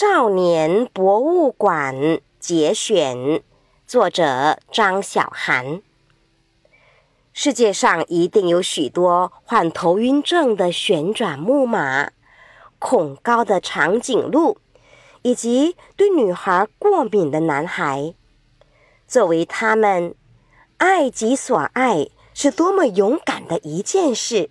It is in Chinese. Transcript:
少年博物馆节选，作者张小涵。世界上一定有许多患头晕症的旋转木马、恐高的长颈鹿，以及对女孩过敏的男孩。作为他们，爱己所爱是多么勇敢的一件事！